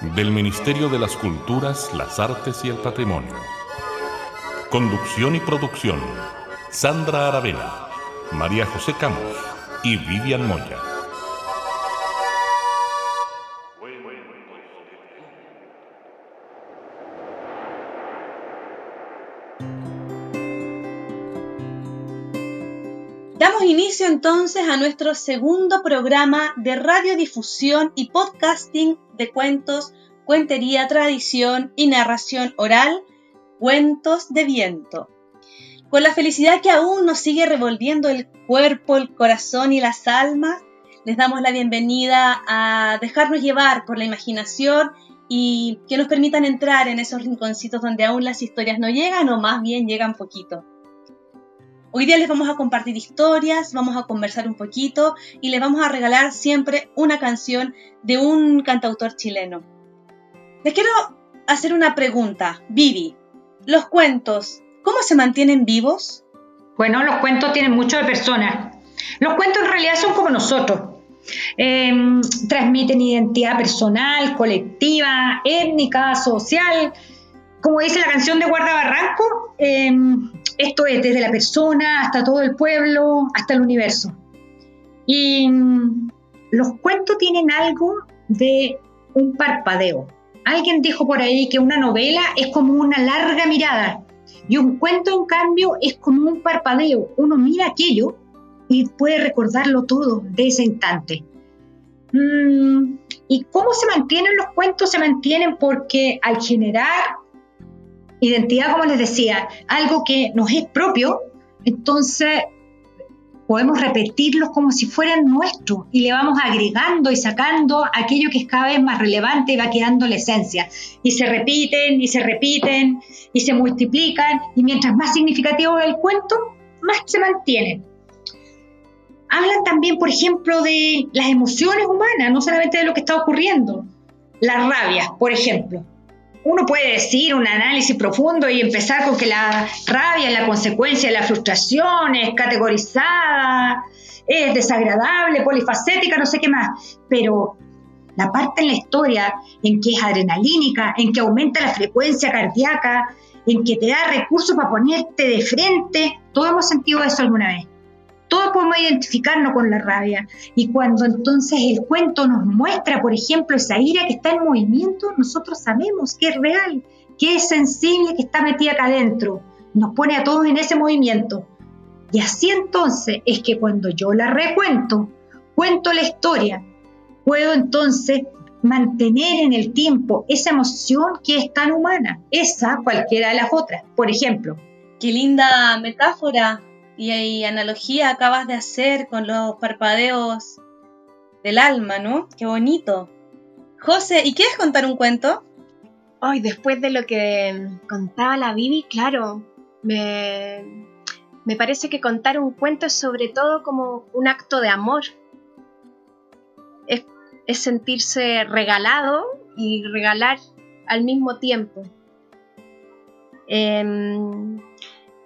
del Ministerio de las Culturas, las Artes y el Patrimonio. Conducción y producción, Sandra Aravena, María José Camus y Vivian Moya. Damos inicio entonces a nuestro segundo programa de radiodifusión y podcasting de cuentos, cuentería, tradición y narración oral, Cuentos de Viento. Con la felicidad que aún nos sigue revolviendo el cuerpo, el corazón y las almas, les damos la bienvenida a dejarnos llevar por la imaginación y que nos permitan entrar en esos rinconcitos donde aún las historias no llegan o más bien llegan poquito. Hoy día les vamos a compartir historias, vamos a conversar un poquito y les vamos a regalar siempre una canción de un cantautor chileno. Les quiero hacer una pregunta. Vivi, ¿los cuentos cómo se mantienen vivos? Bueno, los cuentos tienen mucho de personas. Los cuentos en realidad son como nosotros. Em, transmiten identidad personal, colectiva, étnica, social. Como dice la canción de Guarda Barranco, em, esto es desde la persona hasta todo el pueblo, hasta el universo. Y mm, los cuentos tienen algo de un parpadeo. Alguien dijo por ahí que una novela es como una larga mirada y un cuento, en cambio, es como un parpadeo. Uno mira aquello y puede recordarlo todo de ese instante. Mm, ¿Y cómo se mantienen los cuentos? Se mantienen porque al generar identidad, como les decía, algo que nos es propio, entonces podemos repetirlos como si fueran nuestros y le vamos agregando y sacando aquello que es cada vez más relevante y va quedando la esencia. Y se repiten y se repiten y se multiplican y mientras más significativo es el cuento, más se mantienen. Hablan también, por ejemplo, de las emociones humanas, no solamente de lo que está ocurriendo. La rabia, por ejemplo uno puede decir un análisis profundo y empezar con que la rabia la consecuencia de la frustración, es categorizada, es desagradable, polifacética, no sé qué más, pero la parte en la historia en que es adrenalínica, en que aumenta la frecuencia cardíaca, en que te da recursos para ponerte de frente, todos hemos sentido eso alguna vez. Todos podemos identificarnos con la rabia. Y cuando entonces el cuento nos muestra, por ejemplo, esa ira que está en movimiento, nosotros sabemos que es real, que es sensible, que está metida acá adentro. Nos pone a todos en ese movimiento. Y así entonces es que cuando yo la recuento, cuento la historia, puedo entonces mantener en el tiempo esa emoción que es tan humana, esa cualquiera de las otras. Por ejemplo. Qué linda metáfora y, analogía acabas de hacer con los parpadeos del alma, ¿no? Qué bonito. José, ¿y quieres contar un cuento? Ay, después de lo que contaba la Bibi, claro, me, me parece que contar un cuento es sobre todo como un acto de amor. Es, sentirse regalado y regalar al mismo tiempo. Em,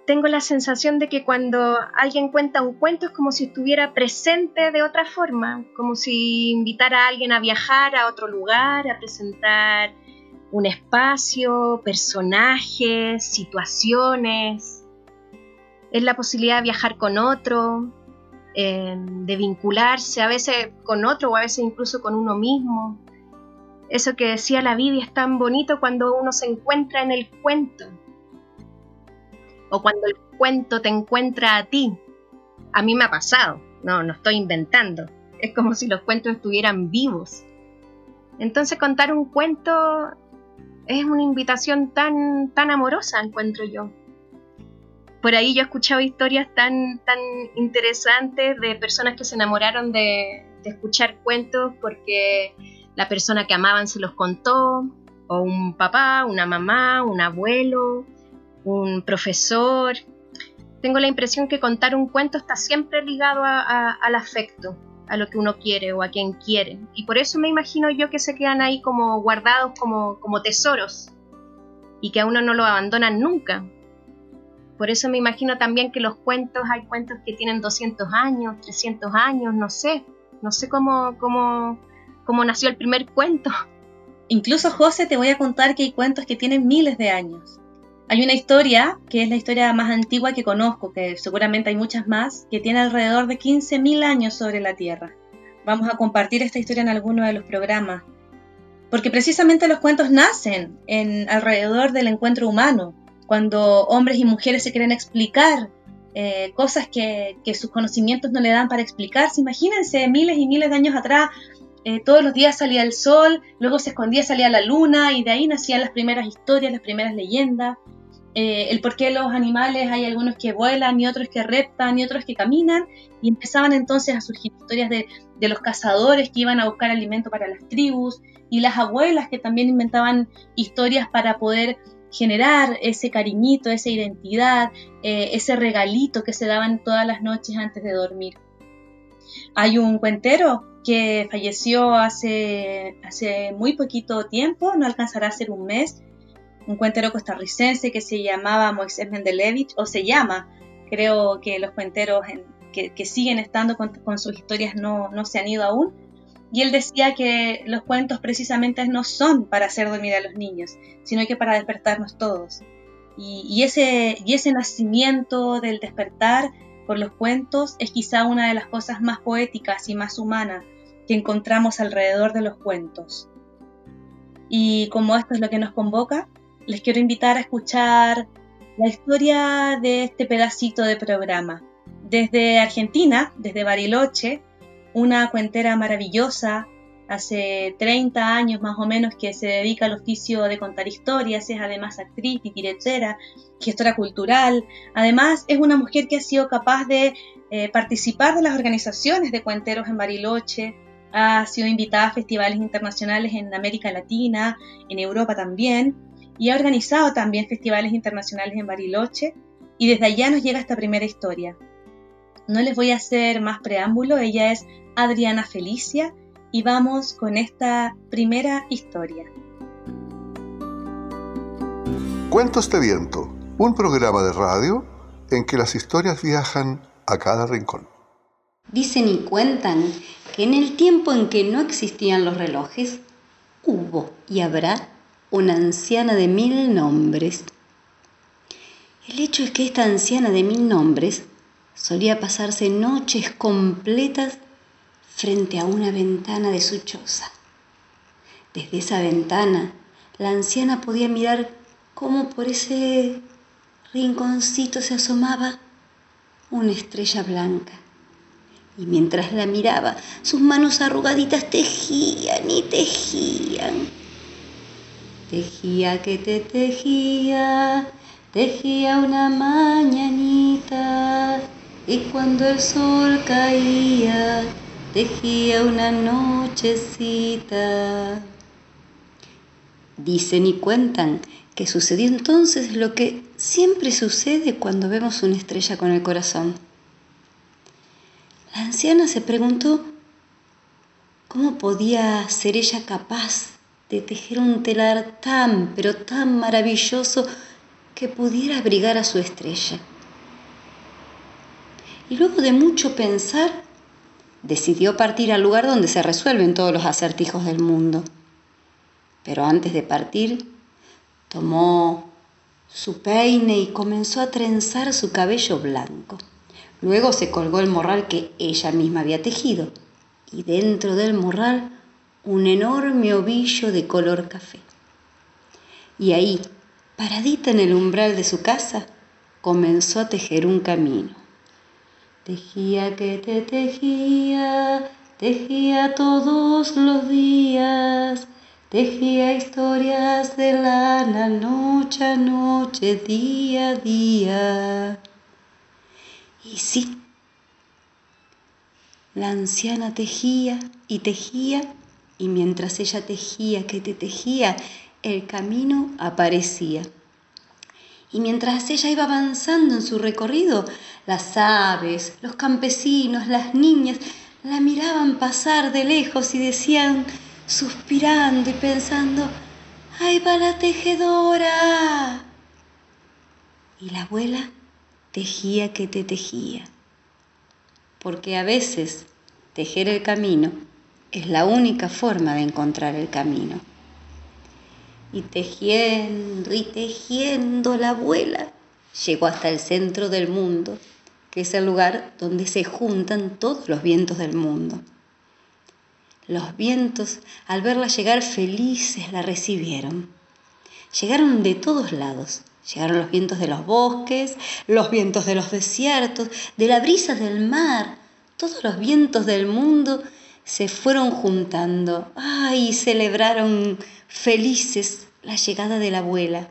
tengo la sensación de que cuando alguien cuenta un cuento es como si estuviera presente de otra forma, como si invitara a alguien a viajar a otro lugar, a presentar un espacio, personajes, situaciones. Es la posibilidad de viajar con otro, em, de vincularse a veces con otro o a veces incluso con uno mismo. Eso que decía la Vivi es tan bonito cuando uno se encuentra en el cuento o cuando el cuento te encuentra a ti. A mí me ha pasado, no, no estoy inventando. Es como si los cuentos estuvieran vivos. Entonces contar un cuento es una invitación tan, tan amorosa, encuentro yo. Por ahí yo he escuchado historias tan, tan interesantes de personas que se enamoraron de, de escuchar cuentos porque la persona que amaban se los contó, o un papá, una mamá, un abuelo, un profesor. Tengo la impresión que contar un cuento está siempre ligado al afecto, a lo que uno quiere o a quien quiere. Y por eso me imagino yo que se quedan ahí como guardados como, como tesoros y que a uno no lo abandonan nunca. Por eso me imagino también que los cuentos, hay cuentos que tienen 200 años, 300 años, no sé, no sé cómo, cómo, cómo nació el primer cuento. Incluso, José, te voy a contar que hay cuentos que tienen miles de años. Hay una historia, que es la historia más antigua que conozco, que seguramente hay muchas más, que tiene alrededor de 15.000 años sobre la Tierra. Vamos a compartir esta historia en alguno de los programas. Porque precisamente los cuentos nacen en alrededor del encuentro humano, cuando hombres y mujeres se quieren explicar eh, cosas que, que, sus conocimientos no le dan para explicarse. Imagínense, miles y miles de años atrás, eh, todos los días salía el sol, luego se escondía, salía la luna, y de ahí nacían las primeras historias, las primeras leyendas. Eh, el por qué los animales, hay algunos que vuelan y otros que reptan y otros que caminan, y empezaban entonces a surgir historias de, los cazadores que iban a buscar alimento para las tribus, y las abuelas que también inventaban historias para poder generar ese cariñito, esa identidad, eh, ese regalito que se daban todas las noches antes de dormir. Hay un cuentero que falleció hace, hace muy poquito tiempo, no alcanzará a ser un mes, un cuentero costarricense que se llamaba Moisés Mendelevich, o se llama, creo que los cuenteros que, siguen estando con, sus historias no, no se han ido aún, y él decía que los cuentos precisamente no son para hacer dormir a los niños, sino que para despertarnos todos. Y, ese, y ese nacimiento del despertar por los cuentos es quizá una de las cosas más poéticas y más humanas que encontramos alrededor de los cuentos. Y como esto es lo que nos convoca, les quiero invitar a escuchar la historia de este pedacito de programa. Desde Argentina, desde Bariloche, una cuentera maravillosa, hace 30 años más o menos que se dedica al oficio de contar historias, es además actriz, titiretera, gestora cultural, además es una mujer que ha sido capaz de eh, participar de las organizaciones de cuenteros en Bariloche, ha sido invitada a festivales internacionales en América Latina, en Europa también, y ha organizado también festivales internacionales en Bariloche, y desde allá nos llega esta primera historia. No les voy a hacer más preámbulo, ella es Adriana Felicia y vamos con esta primera historia. Cuentos de Viento, un programa de radio en que las historias viajan a cada rincón. Dicen y cuentan que en el tiempo en que no existían los relojes, hubo y habrá una anciana de mil nombres. El hecho es que esta anciana de mil nombres solía pasarse noches completas frente a una ventana de su choza. Desde esa ventana, la anciana podía mirar cómo por ese rinconcito se asomaba una estrella blanca. Y mientras la miraba, sus manos arrugaditas tejían y tejían. Tejía que te tejía, tejía una mañanita, y cuando el sol caía, tejía una nochecita. Dicen y cuentan que sucedió entonces lo que siempre sucede cuando vemos una estrella con el corazón. Anciana se preguntó cómo podía ser ella capaz de tejer un telar tan, pero tan maravilloso que pudiera abrigar a su estrella. Y luego de mucho pensar, decidió partir al lugar donde se resuelven todos los acertijos del mundo. Pero antes de partir, tomó su peine y comenzó a trenzar su cabello blanco. Luego se colgó el morral que ella misma había tejido y dentro del morral un enorme ovillo de color café. Y ahí, paradita en el umbral de su casa, comenzó a tejer un camino. Tejía que te tejía, tejía todos los días, tejía historias de lana noche a noche, día a día. Y sí, la anciana tejía y tejía, y mientras ella tejía que te tejía, el camino aparecía. Y mientras ella iba avanzando en su recorrido, las aves, los campesinos, las niñas la miraban pasar de lejos y decían, suspirando y pensando, ¡ahí va la tejedora! Y la abuela tejía que te tejía, porque a veces tejer el camino es la única forma de encontrar el camino. Y tejiendo y tejiendo la abuela llegó hasta el centro del mundo, que es el lugar donde se juntan todos los vientos del mundo. Los vientos, al verla llegar felices, la recibieron. Llegaron de todos lados. Llegaron los vientos de los bosques, los vientos de los desiertos, de la brisa del mar. Todos los vientos del mundo se fueron juntando. ¡Ay! celebraron felices la llegada de la abuela.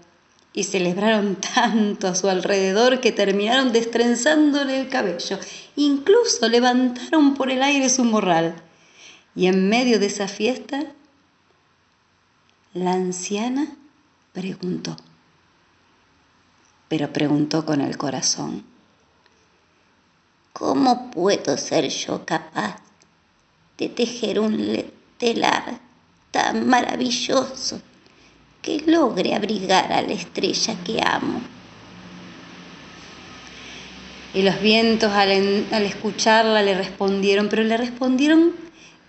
Y celebraron tanto a su alrededor que terminaron destrenzándole el cabello. Incluso levantaron por el aire su morral. Y en medio de esa fiesta, la anciana preguntó, pero preguntó con el corazón, ¿cómo puedo ser yo capaz de tejer un telar tan maravilloso que logre abrigar a la estrella que amo. Y los vientos al, al, escucharla le respondieron, pero le respondieron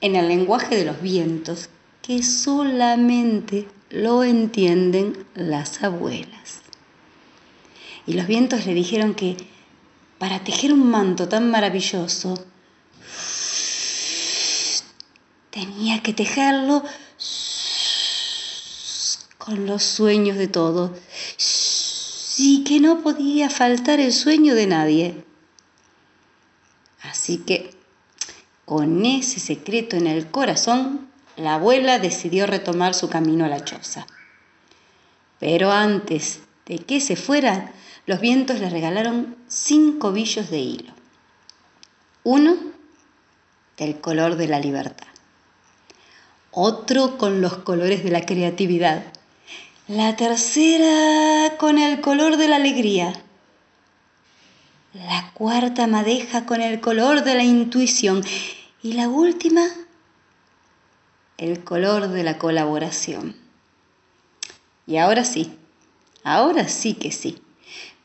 en el lenguaje de los vientos, que solamente lo entienden las abuelas. Y los vientos le dijeron que para tejer un manto tan maravilloso, tenía que tejerlo con los sueños de todos y que no podía faltar el sueño de nadie. Así que, con ese secreto en el corazón, la abuela decidió retomar su camino a la choza. Pero antes de que se fuera, los vientos le regalaron cinco billos de hilo. Uno del color de la libertad otro con los colores de la creatividad, la tercera con el color de la alegría, la cuarta madeja con el color de la intuición y la última el color de la colaboración. Y ahora sí, ahora sí que sí.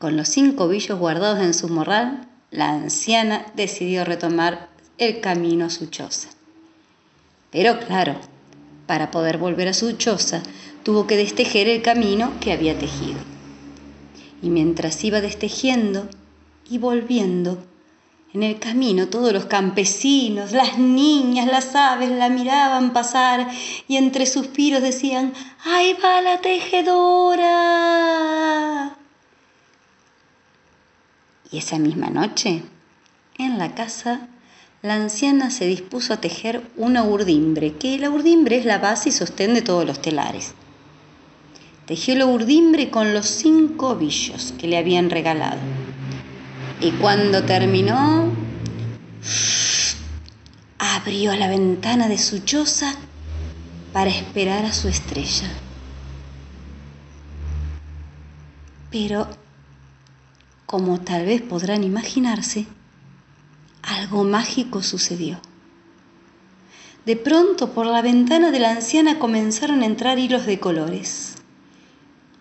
Con los cinco billos guardados en su morral, la anciana decidió retomar el camino a su choza. Pero claro, para poder volver a su choza, tuvo que destejer el camino que había tejido. Y mientras iba destejiendo y volviendo, en el camino todos los campesinos, las niñas, las aves la miraban pasar y entre suspiros decían, ¡ahí va la tejedora! Y esa misma noche, en la casa la anciana se dispuso a tejer una urdimbre, que la urdimbre es la base y sostén de todos los telares. Tejió la urdimbre con los cinco ovillos que le habían regalado. Y cuando terminó, abrió la ventana de su choza para esperar a su estrella. Pero, como tal vez podrán imaginarse, algo mágico sucedió. De pronto por la ventana de la anciana comenzaron a entrar hilos de colores.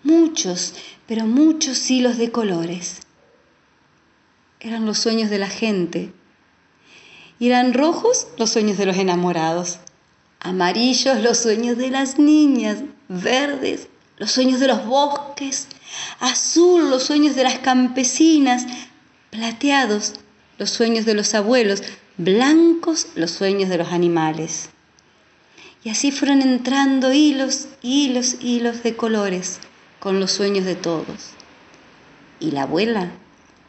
Muchos, pero muchos hilos de colores. Eran los sueños de la gente. Y eran rojos los sueños de los enamorados. Amarillos los sueños de las niñas. Verdes los sueños de los bosques. Azul los sueños de las campesinas. Plateados los sueños de los abuelos, blancos los sueños de los animales. Y así fueron entrando hilos, hilos, hilos de colores con los sueños de todos. Y la abuela,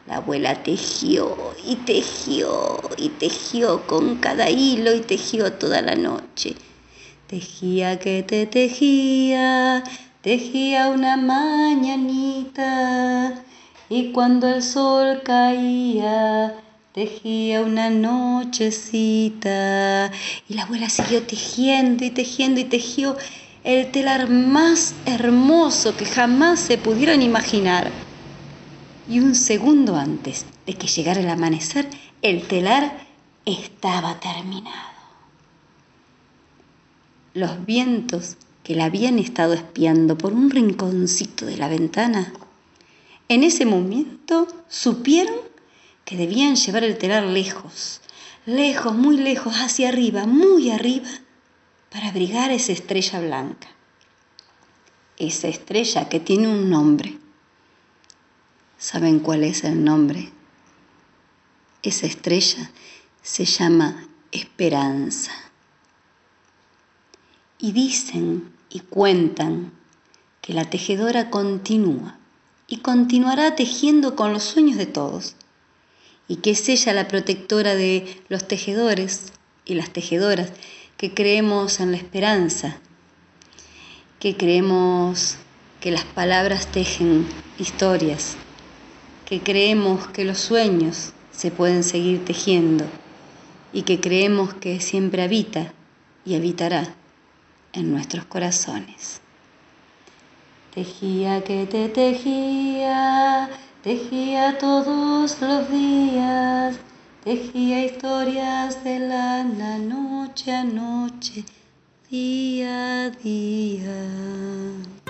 la abuela tejió y tejió y tejió con cada hilo y tejió toda la noche. Tejía que te tejía, tejía una mañanita y cuando el sol caía, Tejía una nochecita y la abuela siguió tejiendo y tejiendo y tejió el telar más hermoso que jamás se pudieron imaginar. Y un segundo antes de que llegara el amanecer, el telar estaba terminado. Los vientos que la habían estado espiando por un rinconcito de la ventana, en ese momento supieron que debían llevar el telar lejos, lejos, muy lejos, hacia arriba, muy arriba, para abrigar esa estrella blanca. Esa estrella que tiene un nombre. ¿Saben cuál es el nombre? Esa estrella se llama esperanza. Y dicen y cuentan que la tejedora continúa y continuará tejiendo con los sueños de todos, y que es ella la protectora de los tejedores y las tejedoras que creemos en la esperanza, que creemos que las palabras tejen historias, que creemos que los sueños se pueden seguir tejiendo y que creemos que siempre habita y habitará en nuestros corazones. Tejía que te tejía, tejía todos los días, tejía historias de lana noche a noche, día a día.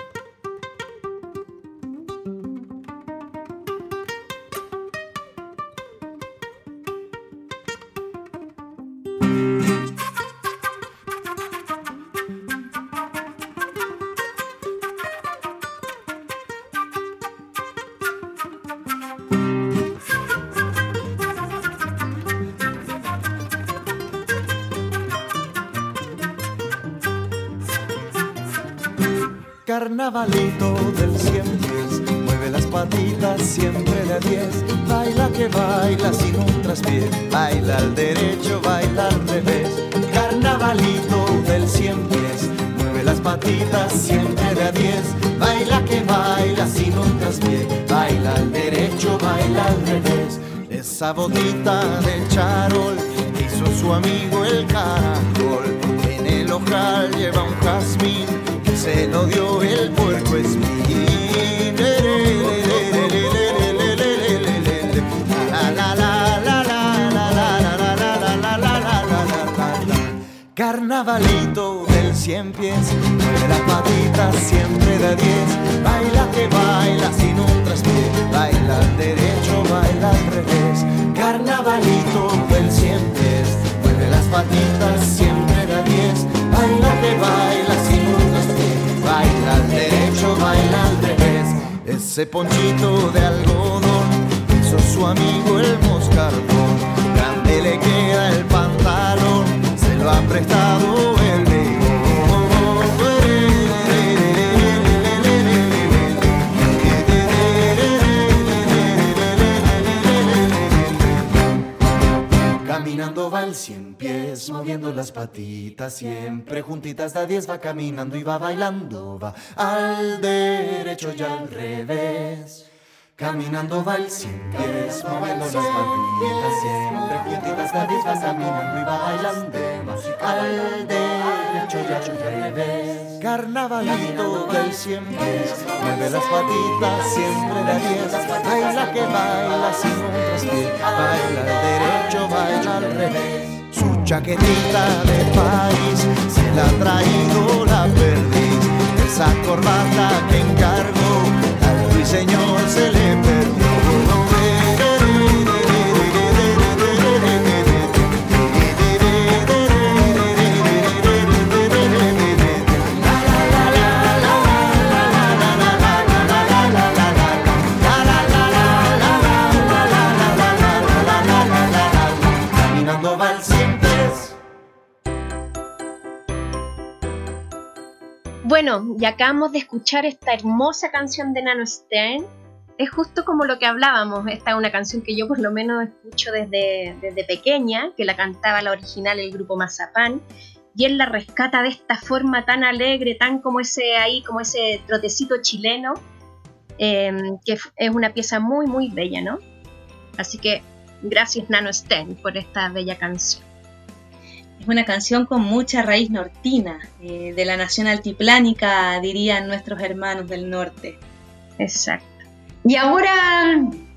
Carnavalito del cien pies, mueve las patitas siempre de diez, baila que baila sin un traspié, baila al derecho, baila al revés. Carnavalito del cien pies, mueve las patitas siempre de diez, baila que baila sin un traspié, baila al derecho, baila al revés. Esa botita de charol hizo su amigo el caracol, en el ojal lleva un jazmín se lo dio el puerco espín. Carnavalito del cien pies, mueve las patitas siempre de diez, baila que baila sin un traspié, baila al derecho, baila al revés. Carnavalito del cien pies, mueve las patitas siempre de diez, baila que baila sin baila al. Ese ponchito de algodón hizo su amigo el moscardón. Grande le queda el pantalón, se lo ha prestado el Caminando va el cien pies, moviendo las patitas, siempre juntitas da diez va caminando y va bailando, va al derecho y al revés. Caminando va el cien pies, moviendo las patitas, siempre juntitas da diez va caminando y va bailando, va al derecho y al revés. Carnavalito del cien pies, mueve las patitas, siempre da diez, baila que baila sin un traspié, baila al derecho, baila al revés. Chaquetita de país se la ha traído la perdiz. Esa corbata que encargó al ruiseñor se Y acabamos de escuchar esta hermosa canción de Nano Stern. Es justo como lo que hablábamos. Esta es una canción que yo por lo menos escucho desde, desde pequeña, que la cantaba la original el grupo Mazapán. Y él la rescata de esta forma tan alegre, tan como ese ahí, como ese trotecito chileno, eh, que es una pieza muy, muy bella, ¿no? Así que gracias Nano Stern por esta bella canción. Es una canción con mucha raíz nortina, eh, de la nación altiplánica, dirían nuestros hermanos del norte. Exacto. Y ahora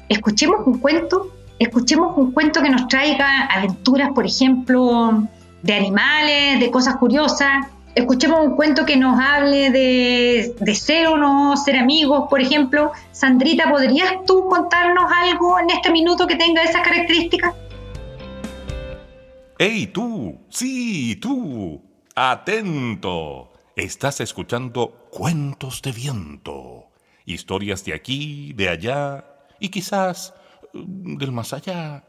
escuchemos un cuento, escuchemos un cuento que nos traiga aventuras, por ejemplo, de animales, de cosas curiosas. Escuchemos un cuento que nos hable de, de ser o no ser amigos, por ejemplo. Sandrita, ¿podrías tú contarnos algo en este minuto que tenga esas características? ¡Ey, tú! ¡Sí, tú! ¡Atento! Estás escuchando Cuentos de Viento. Historias de aquí, de allá y quizás mm, del más allá.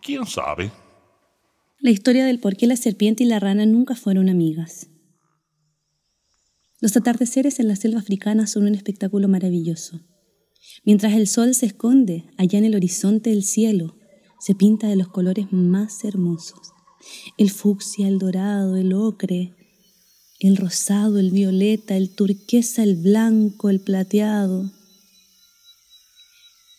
¿Quién sabe? La historia del por qué la serpiente y la rana nunca fueron amigas. Los atardeceres en la selva africana son un espectáculo maravilloso. Mientras el sol se esconde allá en el horizonte del cielo, se pinta de los colores más hermosos. El fucsia, el dorado, el ocre, el rosado, el violeta, el turquesa, el blanco, el plateado.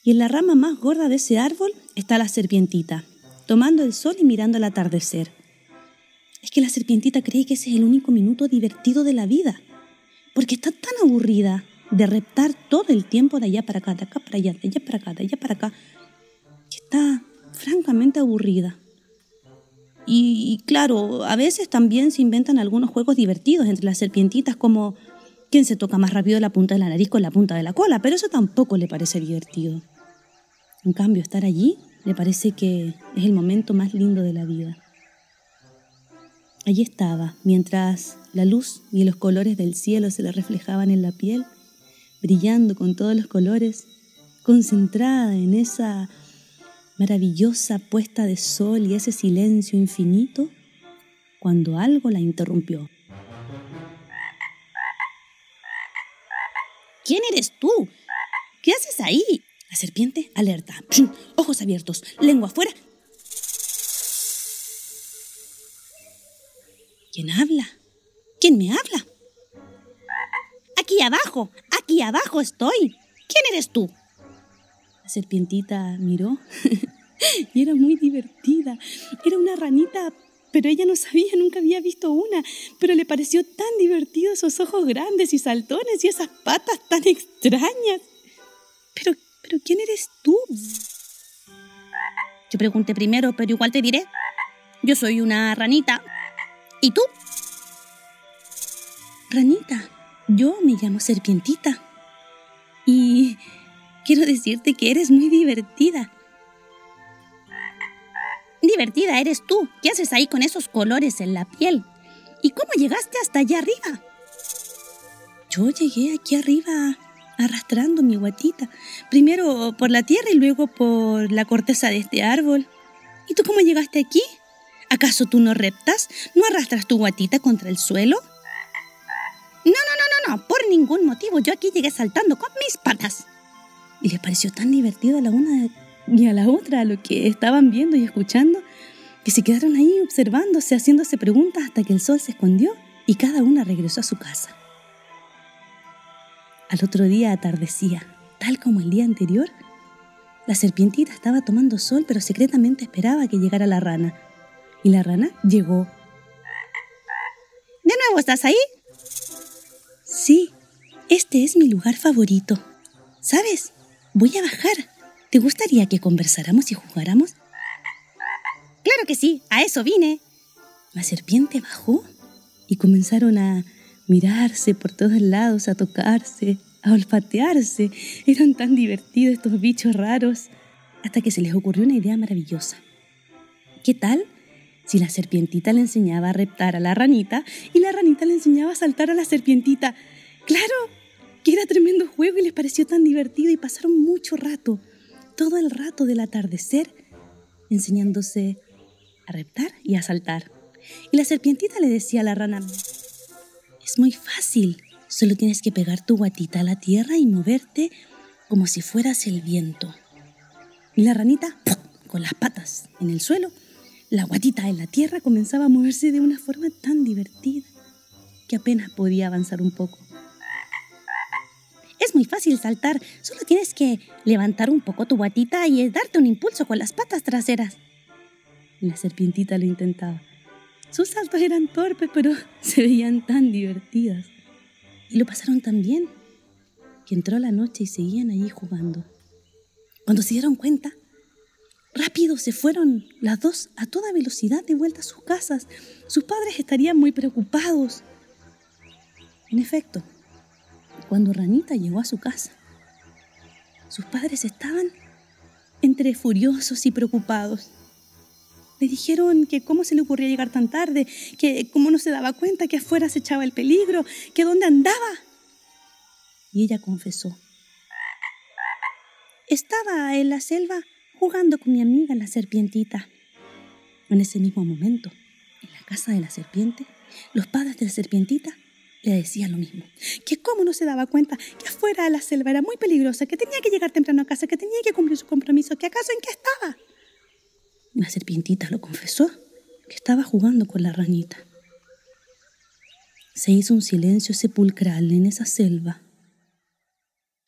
Y en la rama más gorda de ese árbol está la serpientita, tomando el sol y mirando el atardecer. Es que la serpientita cree que ese es el único minuto divertido de la vida, porque está tan aburrida de reptar todo el tiempo de allá para acá, de acá para allá, de allá para acá, de allá para acá, que está francamente aburrida. Y, claro, a veces también se inventan algunos juegos divertidos entre las serpientitas como quién se toca más rápido la punta de la nariz con la punta de la cola, pero eso tampoco le parece divertido. En cambio, estar allí le parece que es el momento más lindo de la vida. Allí estaba, mientras la luz y los colores del cielo se le reflejaban en la piel, brillando con todos los colores, concentrada en esa maravillosa puesta de sol y ese silencio infinito, cuando algo la interrumpió. ¿Quién eres tú? ¿Qué haces ahí? La serpiente alerta. Ojos abiertos, lengua afuera. ¿Quién habla? ¿Quién me habla? Aquí abajo, aquí abajo estoy. ¿Quién eres tú? Serpientita miró y era muy divertida. Era una ranita, pero ella no sabía, nunca había visto una. Pero le pareció tan divertido esos ojos grandes y saltones y esas patas tan extrañas. Pero, pero ¿quién eres tú? Yo pregunté primero, pero igual te diré. Yo soy una ranita. ¿Y tú? Ranita, yo me llamo Serpientita. Y quiero decirte que eres muy divertida. Divertida eres tú. ¿Qué haces ahí con esos colores en la piel? ¿Y cómo llegaste hasta allá arriba? Yo llegué aquí arriba arrastrando mi guatita, primero por la tierra y luego por la corteza de este árbol. ¿Y tú cómo llegaste aquí? ¿Acaso tú no reptas? ¿No arrastras tu guatita contra el suelo? No, no, no, no, no, por ningún motivo. Yo aquí llegué saltando con mis patas. Y les pareció tan divertido a la una y a la otra lo que estaban viendo y escuchando, que se quedaron ahí observándose, haciéndose preguntas hasta que el sol se escondió y cada una regresó a su casa. Al otro día atardecía, tal como el día anterior. La serpientita estaba tomando sol, pero secretamente esperaba que llegara la rana. Y la rana llegó. ¿De nuevo estás ahí? Sí, este es mi lugar favorito. ¿Sabes? Voy a bajar. ¿Te gustaría que conversáramos y jugáramos? Claro que sí, a eso vine. La serpiente bajó y comenzaron a mirarse por todos lados, a tocarse, a olfatearse. Eran tan divertidos estos bichos raros. Hasta que se les ocurrió una idea maravillosa. ¿Qué tal si la serpientita le enseñaba a reptar a la ranita y la ranita le enseñaba a saltar a la serpientita? ¡Claro! Que era tremendo juego y les pareció tan divertido y pasaron mucho rato, todo el rato del atardecer, enseñándose a reptar y a saltar. Y la serpientita le decía a la rana, es muy fácil, solo tienes que pegar tu guatita a la tierra y moverte como si fueras el viento. Y la ranita, con las patas en el suelo, la guatita en la tierra comenzaba a moverse de una forma tan divertida que apenas podía avanzar un poco. Muy fácil saltar, solo tienes que levantar un poco tu guatita y darte un impulso con las patas traseras. La serpientita lo intentaba. Sus saltos eran torpes, pero se veían tan divertidas. Y lo pasaron tan bien que entró la noche y seguían allí jugando. Cuando se dieron cuenta, rápido se fueron las dos a toda velocidad de vuelta a sus casas. Sus padres estarían muy preocupados. En efecto, cuando Ranita llegó a su casa, sus padres estaban entre furiosos y preocupados. Le dijeron que cómo se le ocurría llegar tan tarde, que cómo no se daba cuenta que afuera se echaba el peligro, que dónde andaba. Y ella confesó. Estaba en la selva jugando con mi amiga la serpientita. En ese mismo momento, en la casa de la serpiente, los padres de la serpientita le decían lo mismo, que cómo no se daba cuenta que afuera de la selva era muy peligrosa, que tenía que llegar temprano a casa, que tenía que cumplir su compromiso, que acaso en qué estaba. La serpientita lo confesó, que estaba jugando con la ranita. Se hizo un silencio sepulcral en esa selva.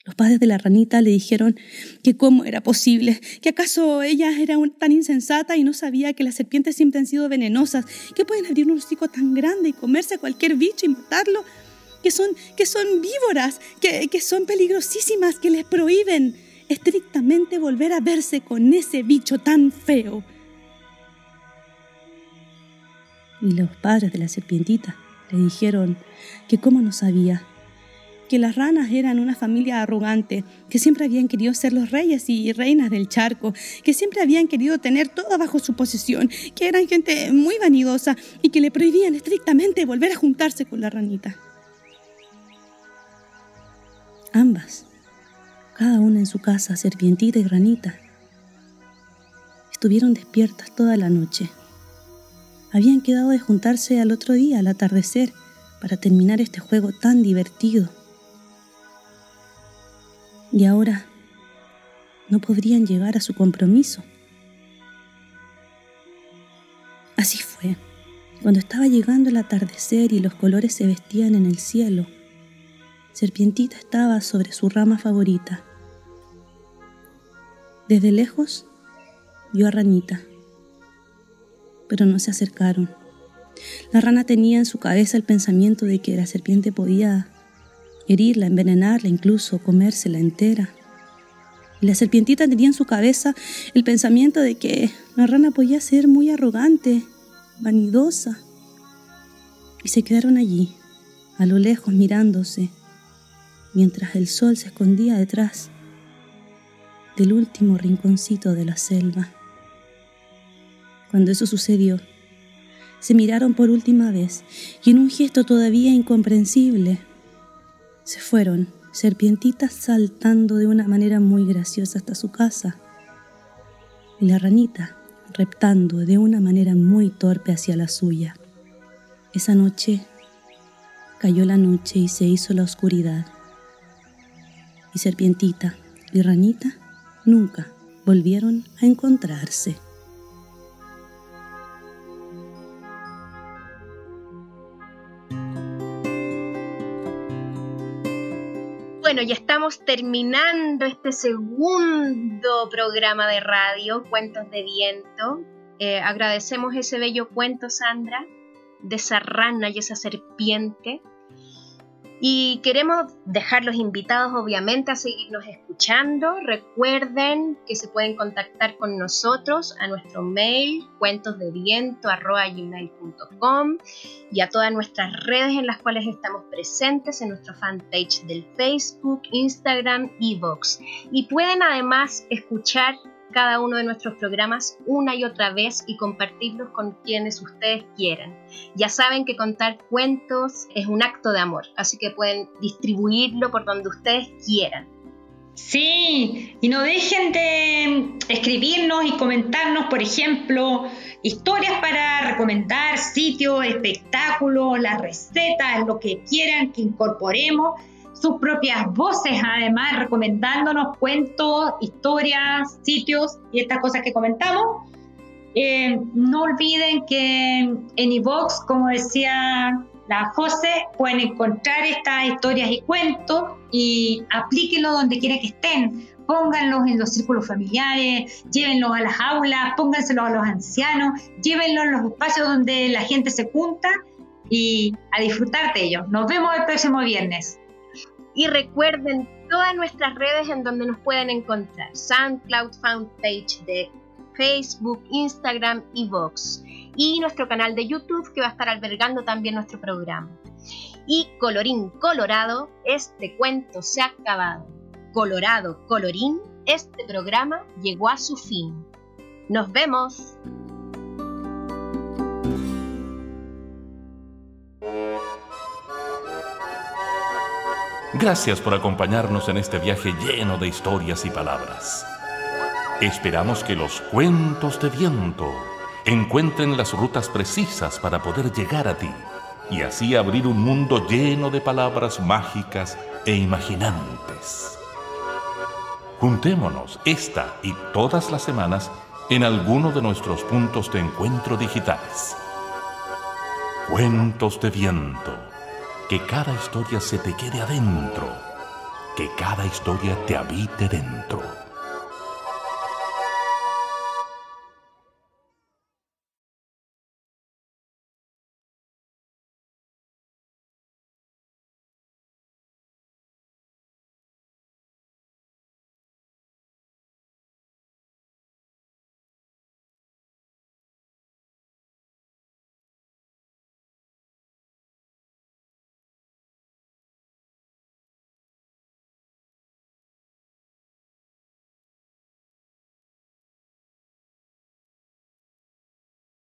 Los padres de la ranita le dijeron que cómo era posible, que acaso ella era tan insensata y no sabía que las serpientes siempre han sido venenosas, que pueden abrir un hocico tan grande y comerse a cualquier bicho y matarlo, que son, que son víboras, que, que son peligrosísimas, que les prohíben estrictamente volver a verse con ese bicho tan feo. Y los padres de la serpientita le dijeron que cómo no sabía que las ranas eran una familia arrogante, que siempre habían querido ser los reyes y reinas del charco, que siempre habían querido tener todo bajo su posesión, que eran gente muy vanidosa y que le prohibían estrictamente volver a juntarse con la ranita. Ambas, cada una en su casa, serpientita y ranita, estuvieron despiertas toda la noche. Habían quedado de juntarse al otro día, al atardecer, para terminar este juego tan divertido y ahora no podrían llegar a su compromiso. Así fue. Cuando estaba llegando el atardecer y los colores se vestían en el cielo, Serpientita estaba sobre su rama favorita. Desde lejos vio a Ranita, pero no se acercaron. La rana tenía en su cabeza el pensamiento de que la serpiente podía herirla, envenenarla, incluso comérsela entera. Y la serpientita tenía en su cabeza el pensamiento de que la rana podía ser muy arrogante, vanidosa. Y se quedaron allí, a lo lejos mirándose, mientras el sol se escondía detrás del último rinconcito de la selva. Cuando eso sucedió, se miraron por última vez y en un gesto todavía incomprensible se fueron, serpientitas saltando de una manera muy graciosa hasta su casa, y la ranita reptando de una manera muy torpe hacia la suya. Esa noche cayó la noche y se hizo la oscuridad. Y serpientita y ranita nunca volvieron a encontrarse. Bueno, ya estamos terminando este segundo programa de radio, Cuentos de Viento. Eh, agradecemos ese bello cuento, Sandra, de esa rana y esa serpiente y queremos dejarlos invitados, obviamente, a seguirnos escuchando. Recuerden que se pueden contactar con nosotros a nuestro mail cuentosdeviento.com y a todas nuestras redes en las cuales estamos presentes en nuestro fanpage del Facebook, Instagram y Vox. Y pueden además escuchar cada uno de nuestros programas una y otra vez y compartirlos con quienes ustedes quieran. Ya saben que contar cuentos es un acto de amor, así que pueden distribuirlo por donde ustedes quieran. Sí, y no dejen de escribirnos y comentarnos, por ejemplo, historias para recomendar, sitios, espectáculos, las recetas, lo que quieran que incorporemos sus propias voces, además, recomendándonos cuentos, historias, sitios y estas cosas que comentamos. Eh, no olviden que en iVox, como decía la José, pueden encontrar estas historias y cuentos y aplíquenlo donde quiera que estén. pónganlos en los círculos familiares, llévenlos a las aulas, pónganselos a los ancianos, llévenlos a los espacios donde la gente se junta y a disfrutar de ellos. Nos vemos el próximo viernes. Y recuerden todas nuestras redes en donde nos pueden encontrar. SoundCloud Fanpage de Facebook, Instagram y Vox. Y nuestro canal de YouTube que va a estar albergando también nuestro programa. Y colorín colorado, este cuento se ha acabado. Colorado, colorín, este programa llegó a su fin. Nos vemos. Gracias por acompañarnos en este viaje lleno de historias y palabras. Esperamos que los cuentos de viento encuentren las rutas precisas para poder llegar a ti y así abrir un mundo lleno de palabras mágicas e imaginantes. Juntémonos esta y todas las semanas en alguno de nuestros puntos de encuentro digitales. Cuentos de viento. Que cada historia se te quede adentro. Que cada historia te habite dentro.